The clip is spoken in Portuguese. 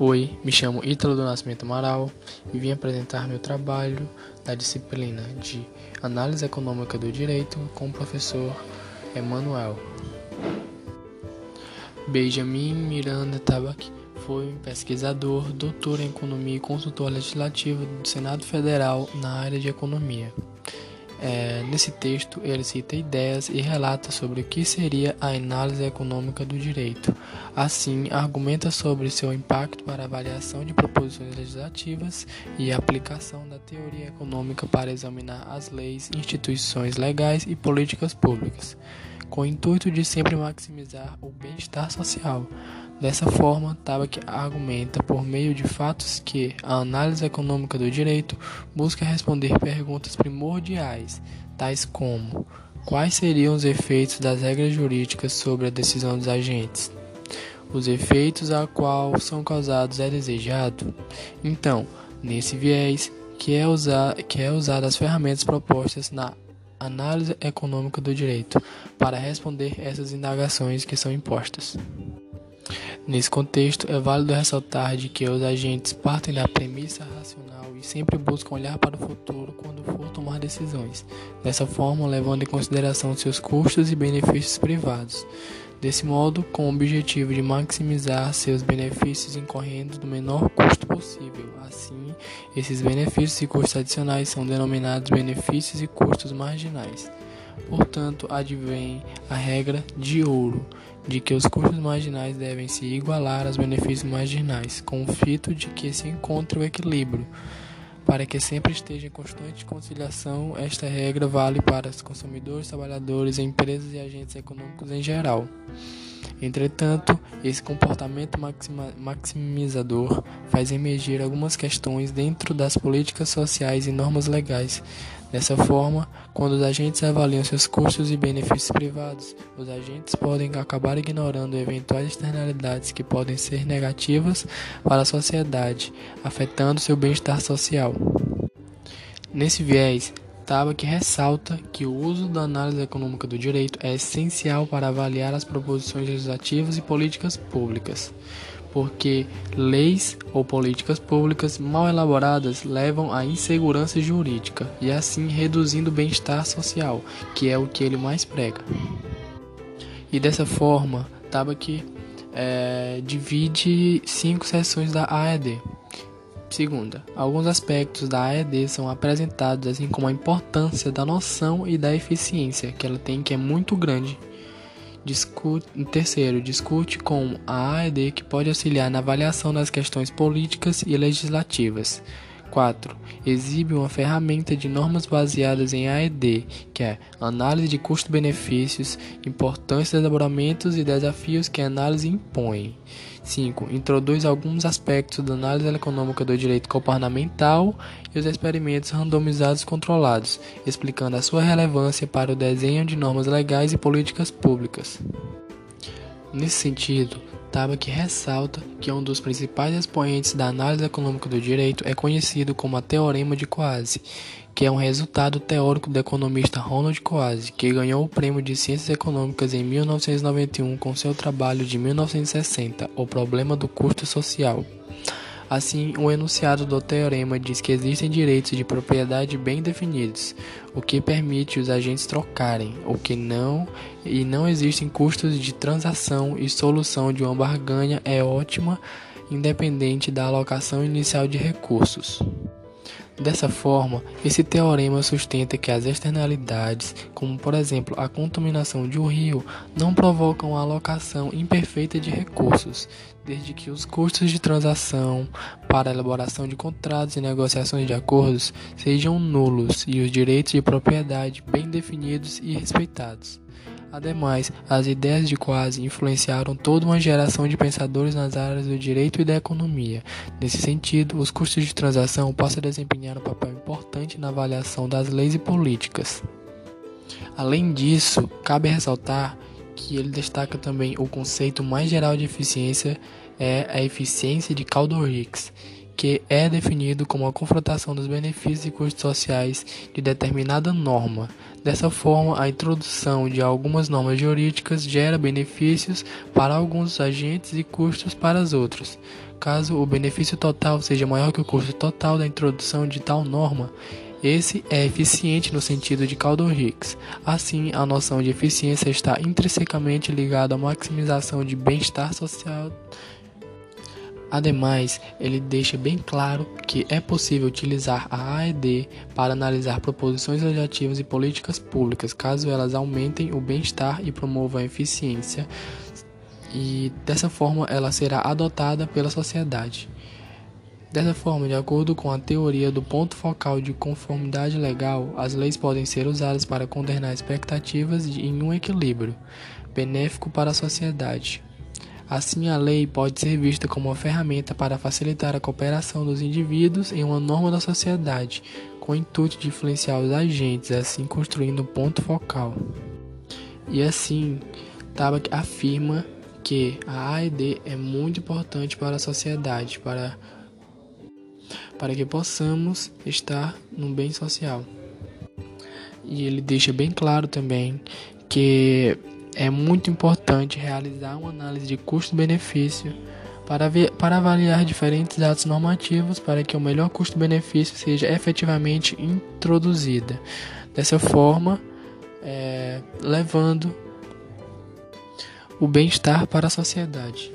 Oi, me chamo Ítalo do Nascimento Amaral e vim apresentar meu trabalho da disciplina de Análise Econômica do Direito com o professor Emanuel. Benjamin Miranda Tabak foi pesquisador, doutor em Economia e consultor legislativo do Senado Federal na área de Economia. É, nesse texto, ele cita ideias e relata sobre o que seria a análise econômica do direito. Assim, argumenta sobre seu impacto para avaliação de proposições legislativas e a aplicação da teoria econômica para examinar as leis, instituições legais e políticas públicas, com o intuito de sempre maximizar o bem-estar social. Dessa forma, Tabak argumenta por meio de fatos que a análise econômica do direito busca responder perguntas primordiais, tais como: quais seriam os efeitos das regras jurídicas sobre a decisão dos agentes? Os efeitos a qual são causados é desejado? Então, nesse viés, que é usar, que é usar as ferramentas propostas na análise econômica do direito para responder essas indagações que são impostas. Nesse contexto, é válido ressaltar de que os agentes partem da premissa racional e sempre buscam olhar para o futuro quando for tomar decisões, dessa forma levando em consideração seus custos e benefícios privados. Desse modo, com o objetivo de maximizar seus benefícios incorrendo do menor custo possível. Assim, esses benefícios e custos adicionais são denominados benefícios e custos marginais. Portanto, advém a regra de ouro, de que os custos marginais devem se igualar aos benefícios marginais, com o fito de que se encontre o equilíbrio. Para que sempre esteja em constante conciliação, esta regra vale para os consumidores, trabalhadores, empresas e agentes econômicos em geral. Entretanto, esse comportamento maximizador faz emergir algumas questões dentro das políticas sociais e normas legais. Dessa forma, quando os agentes avaliam seus custos e benefícios privados, os agentes podem acabar ignorando eventuais externalidades que podem ser negativas para a sociedade, afetando seu bem-estar social. Nesse viés, que ressalta que o uso da análise econômica do direito é essencial para avaliar as proposições legislativas e políticas públicas, porque leis ou políticas públicas mal elaboradas levam à insegurança jurídica e assim reduzindo o bem-estar social, que é o que ele mais prega. E dessa forma, Tabak é, divide cinco seções da AED. Segunda, alguns aspectos da AED são apresentados, assim como a importância da noção e da eficiência que ela tem, que é muito grande. Discute, terceiro, discute com a AED que pode auxiliar na avaliação das questões políticas e legislativas. 4. Exibe uma ferramenta de normas baseadas em AED, que é análise de custo-benefícios, importância dos elaboramentos e desafios que a análise impõe. 5. Introduz alguns aspectos da análise econômica do direito comportamental e os experimentos randomizados controlados, explicando a sua relevância para o desenho de normas legais e políticas públicas. Nesse sentido, Tabak ressalta que um dos principais expoentes da análise econômica do direito é conhecido como a Teorema de Coase, que é um resultado teórico do economista Ronald Coase, que ganhou o Prêmio de Ciências Econômicas em 1991 com seu trabalho de 1960, O Problema do Custo Social. Assim, o enunciado do teorema diz que existem direitos de propriedade bem definidos, o que permite os agentes trocarem, o que não, e não existem custos de transação e solução de uma barganha é ótima, independente da alocação inicial de recursos. Dessa forma, esse teorema sustenta que as externalidades, como por exemplo a contaminação de um rio, não provocam a alocação imperfeita de recursos, desde que os custos de transação para elaboração de contratos e negociações de acordos sejam nulos e os direitos de propriedade bem definidos e respeitados. Ademais, as ideias de Quase influenciaram toda uma geração de pensadores nas áreas do direito e da economia. Nesse sentido, os custos de transação passam a desempenhar um papel importante na avaliação das leis e políticas. Além disso, cabe ressaltar que ele destaca também o conceito mais geral de eficiência é a eficiência de Kaldor-Hicks, que é definido como a confrontação dos benefícios e custos sociais de determinada norma. Dessa forma, a introdução de algumas normas jurídicas gera benefícios para alguns agentes e custos para os outros. Caso o benefício total seja maior que o custo total da introdução de tal norma, esse é eficiente no sentido de Caldor-Hicks. Assim, a noção de eficiência está intrinsecamente ligada à maximização de bem-estar social. Ademais, ele deixa bem claro que é possível utilizar a AED para analisar proposições legislativas e políticas públicas, caso elas aumentem o bem-estar e promovam a eficiência, e dessa forma ela será adotada pela sociedade. Dessa forma, de acordo com a teoria do ponto focal de conformidade legal, as leis podem ser usadas para condenar expectativas em um equilíbrio benéfico para a sociedade. Assim, a lei pode ser vista como uma ferramenta para facilitar a cooperação dos indivíduos em uma norma da sociedade, com o intuito de influenciar os agentes, assim construindo um ponto focal. E assim, Tabak afirma que a AED é muito importante para a sociedade, para para que possamos estar no bem social. E ele deixa bem claro também que é muito importante realizar uma análise de custo-benefício para, para avaliar diferentes atos normativos para que o melhor custo-benefício seja efetivamente introduzida. Dessa forma, é, levando o bem-estar para a sociedade.